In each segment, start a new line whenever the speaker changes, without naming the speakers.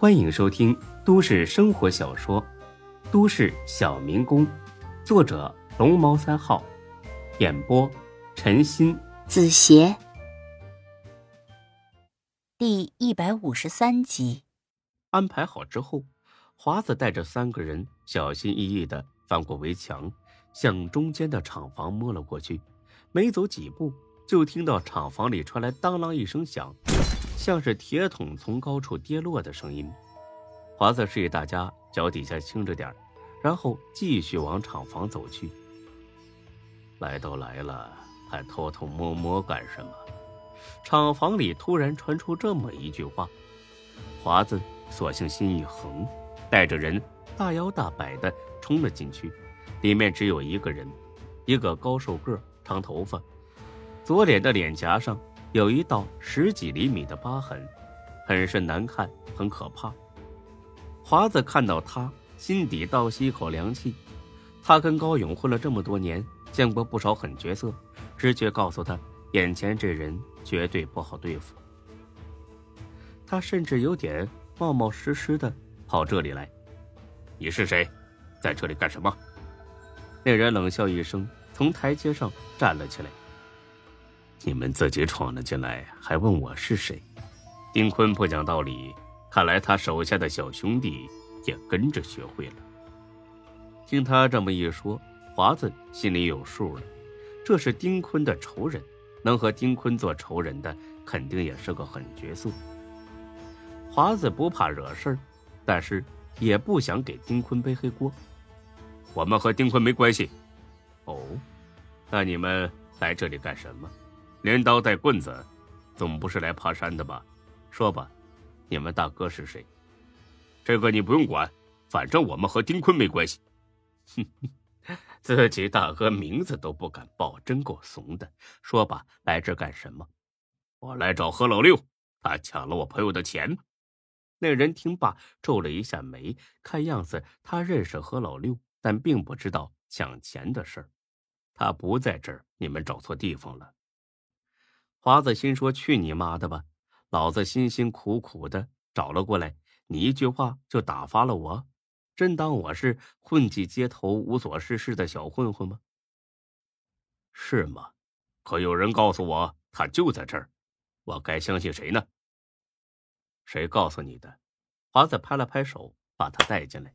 欢迎收听都市生活小说《都市小民工》，作者龙猫三号，演播陈鑫、
子邪，第一百五十三集。
安排好之后，华子带着三个人小心翼翼的翻过围墙，向中间的厂房摸了过去。没走几步，就听到厂房里传来当啷一声响，像是铁桶从高处跌落的声音。华子示意大家脚底下轻着点然后继续往厂房走去。来都来了，还偷偷摸摸干什么？厂房里突然传出这么一句话，华子索性心一横，带着人大摇大摆的冲了进去。里面只有一个人，一个高瘦个。长头发，左脸的脸颊上有一道十几厘米的疤痕，很是难看，很可怕。华子看到他，心底倒吸一口凉气。他跟高勇混了这么多年，见过不少狠角色，直觉告诉他，眼前这人绝对不好对付。他甚至有点冒冒失失的跑这里来。你是谁？在这里干什么？那人冷笑一声。从台阶上站了起来。你们自己闯了进来，还问我是谁？丁坤不讲道理，看来他手下的小兄弟也跟着学会了。听他这么一说，华子心里有数了。这是丁坤的仇人，能和丁坤做仇人的，肯定也是个狠角色。华子不怕惹事儿，但是也不想给丁坤背黑锅。我们和丁坤没关系。哦。那你们来这里干什么？镰刀带棍子，总不是来爬山的吧？说吧，你们大哥是谁？这个你不用管，反正我们和丁坤没关系。哼哼，自己大哥名字都不敢报，真够怂的。说吧，来这干什么？我来找何老六，他抢了我朋友的钱。那人听罢皱了一下眉，看样子他认识何老六，但并不知道抢钱的事儿。他不在这儿，你们找错地方了。华子心说：“去你妈的吧！老子辛辛苦苦的找了过来，你一句话就打发了我，真当我是混迹街头、无所事事的小混混吗？是吗？可有人告诉我他就在这儿，我该相信谁呢？谁告诉你的？”华子拍了拍手，把他带进来。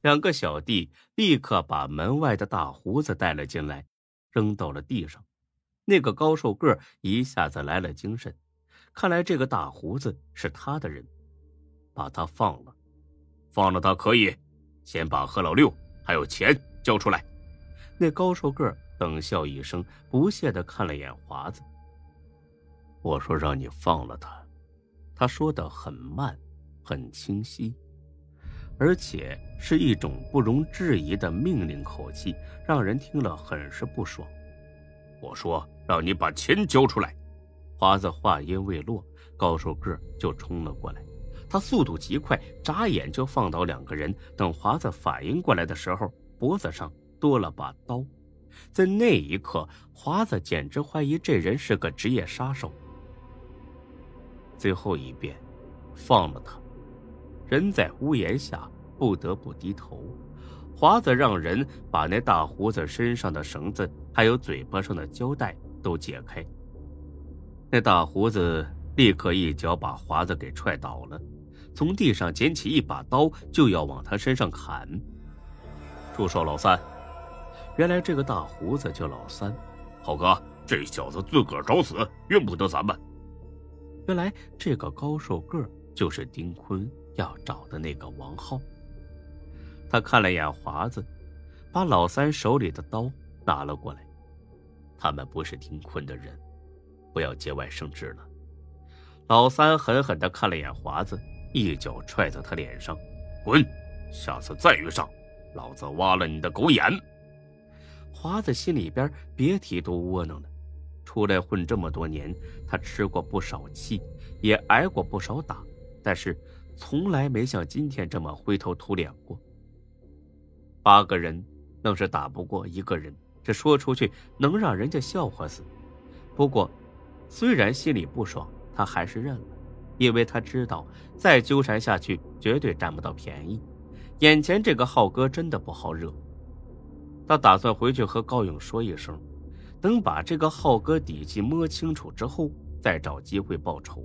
两个小弟立刻把门外的大胡子带了进来，扔到了地上。那个高瘦个一下子来了精神，看来这个大胡子是他的人，把他放了。放了他可以，先把何老六还有钱交出来。那高瘦个冷笑一声，不屑的看了眼华子。我说让你放了他，他说的很慢，很清晰。而且是一种不容置疑的命令口气，让人听了很是不爽。我说：“让你把钱交出来！”华子话音未落，高瘦个就冲了过来。他速度极快，眨眼就放倒两个人。等华子反应过来的时候，脖子上多了把刀。在那一刻，华子简直怀疑这人是个职业杀手。最后一遍，放了他。人在屋檐下，不得不低头。华子让人把那大胡子身上的绳子，还有嘴巴上的胶带都解开。那大胡子立刻一脚把华子给踹倒了，从地上捡起一把刀，就要往他身上砍。住手，老三！原来这个大胡子叫老三。
浩哥，这小子自个儿找死，怨不得咱们。
原来这个高瘦个就是丁坤。要找的那个王浩，他看了眼华子，把老三手里的刀拿了过来。他们不是丁坤的人，不要节外生枝了。老三狠狠的看了眼华子，一脚踹在他脸上：“
滚！下次再遇上，老子挖了你的狗眼！”
华子心里边别提多窝囊了。出来混这么多年，他吃过不少气，也挨过不少打，但是。从来没像今天这么灰头土脸过。八个人愣是打不过一个人，这说出去能让人家笑话死。不过，虽然心里不爽，他还是认了。因为他知道再纠缠下去绝对占不到便宜。眼前这个浩哥真的不好惹，他打算回去和高勇说一声，等把这个浩哥底细摸清楚之后，再找机会报仇。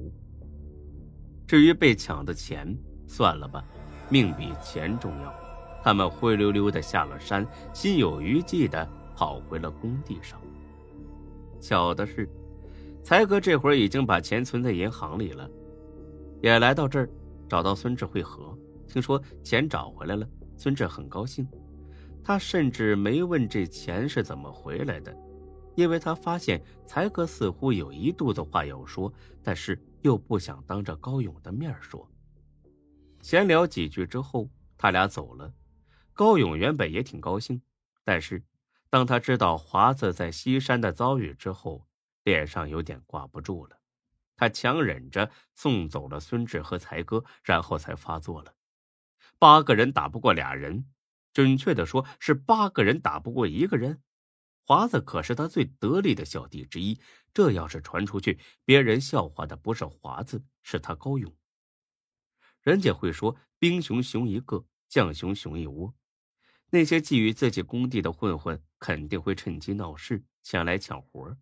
至于被抢的钱，算了吧，命比钱重要。他们灰溜溜的下了山，心有余悸的跑回了工地上。巧的是，才哥这会儿已经把钱存在银行里了，也来到这儿找到孙志会合。听说钱找回来了，孙志很高兴。他甚至没问这钱是怎么回来的，因为他发现才哥似乎有一肚子话要说，但是又不想当着高勇的面说。闲聊几句之后，他俩走了。高勇原本也挺高兴，但是当他知道华子在西山的遭遇之后，脸上有点挂不住了。他强忍着送走了孙志和才哥，然后才发作了。八个人打不过俩人，准确的说是八个人打不过一个人。华子可是他最得力的小弟之一，这要是传出去，别人笑话的不是华子，是他高勇。人家会说兵熊熊一个，将熊熊一窝。那些觊觎自己工地的混混肯定会趁机闹事，前来抢活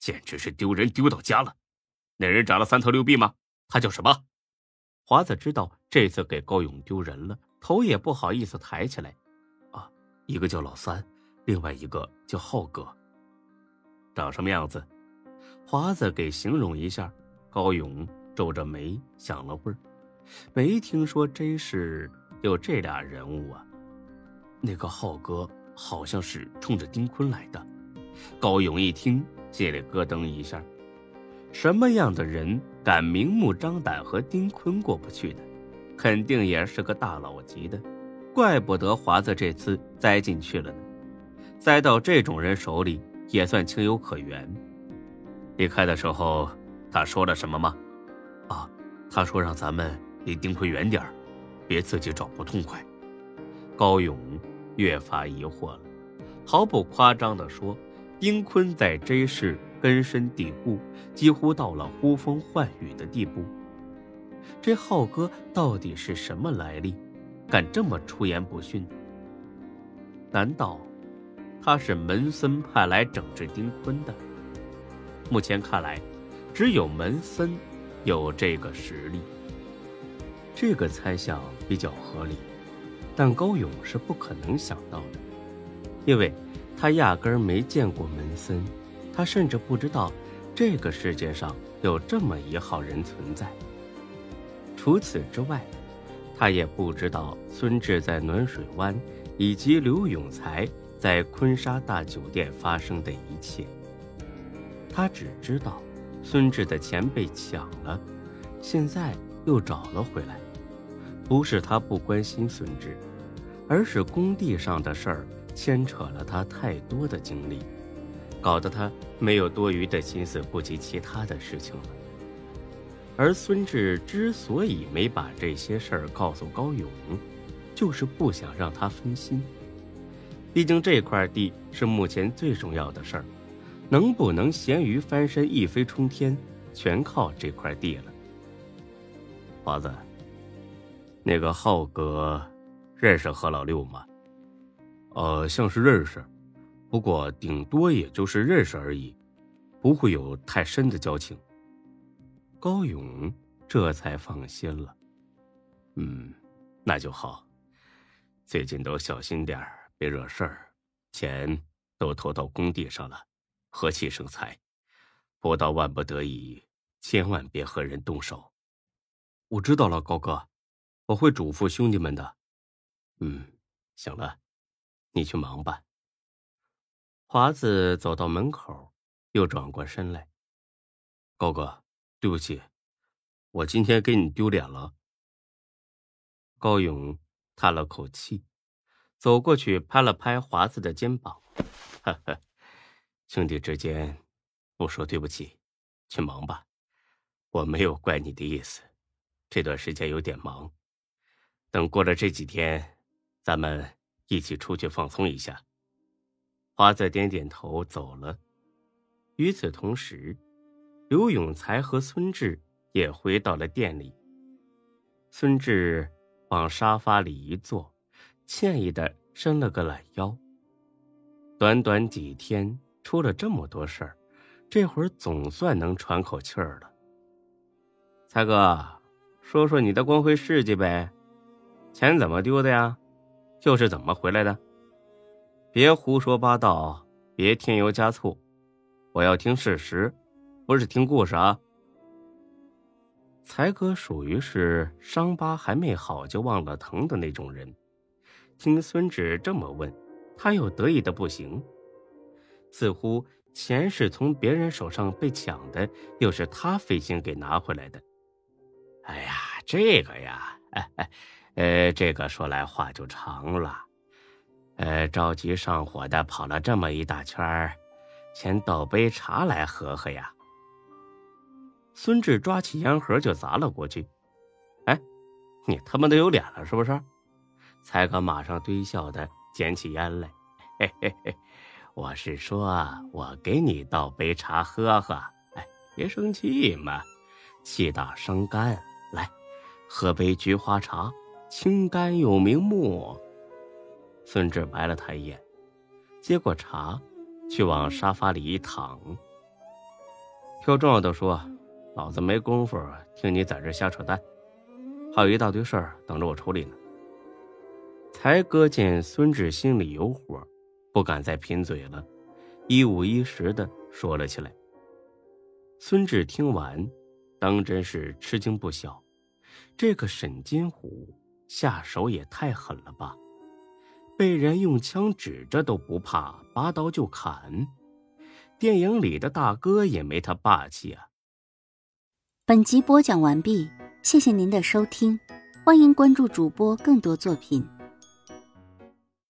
简直是丢人丢到家了。那人长了三头六臂吗？他叫什么？华子知道这次给高勇丢人了，头也不好意思抬起来。啊，一个叫老三，另外一个叫浩哥。长什么样子？华子给形容一下。高勇皱着眉想了会儿，没听说真是有这俩人物啊。那个浩哥好像是冲着丁坤来的。高勇一听，心里咯噔一下。什么样的人敢明目张胆和丁坤过不去的？肯定也是个大佬级的。怪不得华子这次栽进去了呢。栽到这种人手里，也算情有可原。离开的时候，他说了什么吗？啊，他说让咱们离丁坤远点别自己找不痛快。高勇。越发疑惑了，毫不夸张地说，丁坤在 J 市根深蒂固，几乎到了呼风唤雨的地步。这浩哥到底是什么来历，敢这么出言不逊？难道他是门森派来整治丁坤的？目前看来，只有门森有这个实力。这个猜想比较合理。但高勇是不可能想到的，因为他压根儿没见过门森，他甚至不知道这个世界上有这么一号人存在。除此之外，他也不知道孙志在暖水湾以及刘永才在坤沙大酒店发生的一切。他只知道孙志的钱被抢了，现在又找了回来。不是他不关心孙志，而是工地上的事儿牵扯了他太多的精力，搞得他没有多余的心思顾及其他的事情了。而孙志之所以没把这些事儿告诉高勇，就是不想让他分心。毕竟这块地是目前最重要的事儿，能不能咸鱼翻身一飞冲天，全靠这块地了。华子。那个浩哥认识何老六吗？
呃，像是认识，不过顶多也就是认识而已，不会有太深的交情。
高勇这才放心了。
嗯，那就好。最近都小心点别惹事儿。钱都投到工地上了，和气生财。不到万不得已，千万别和人动手。
我知道了，高哥。我会嘱咐兄弟们的。
嗯，行了，你去忙吧。
华子走到门口，又转过身来：“
高哥，对不起，我今天给你丢脸了。”
高勇叹了口气，走过去拍了拍华子的肩膀：“
哈哈，兄弟之间不说对不起，去忙吧。我没有怪你的意思，这段时间有点忙。”等过了这几天，咱们一起出去放松一下。
华子点点头走了。与此同时，刘永才和孙志也回到了店里。孙志往沙发里一坐，歉意的伸了个懒腰。短短几天出了这么多事儿，这会儿总算能喘口气儿了。才哥，说说你的光辉事迹呗，钱怎么丢的呀？又是怎么回来的？别胡说八道，别添油加醋，我要听事实，不是听故事啊。才哥属于是伤疤还没好就忘了疼的那种人，听孙志这么问，他又得意的不行，似乎钱是从别人手上被抢的，又是他费心给拿回来的。哎呀，这个呀，哎哎，呃，这个说来话就长了，呃，着急上火的跑了这么一大圈儿，先倒杯茶来喝喝呀。孙志抓起烟盒就砸了过去，哎，你他妈的有脸了是不是？才哥马上堆笑的捡起烟来，嘿嘿嘿，我是说，我给你倒杯茶喝喝，哎，别生气嘛，气大伤肝。来，喝杯菊花茶，清肝又明目。孙志白了他一眼，接过茶，去往沙发里一躺。有重要的说，老子没工夫听你在这瞎扯淡，还有一大堆事儿等着我处理呢。才哥见孙志心里有火，不敢再贫嘴了，一五一十的说了起来。孙志听完。当真是吃惊不小，这个沈金虎下手也太狠了吧！被人用枪指着都不怕，拔刀就砍。电影里的大哥也没他霸气啊！
本集播讲完毕，谢谢您的收听，欢迎关注主播更多作品。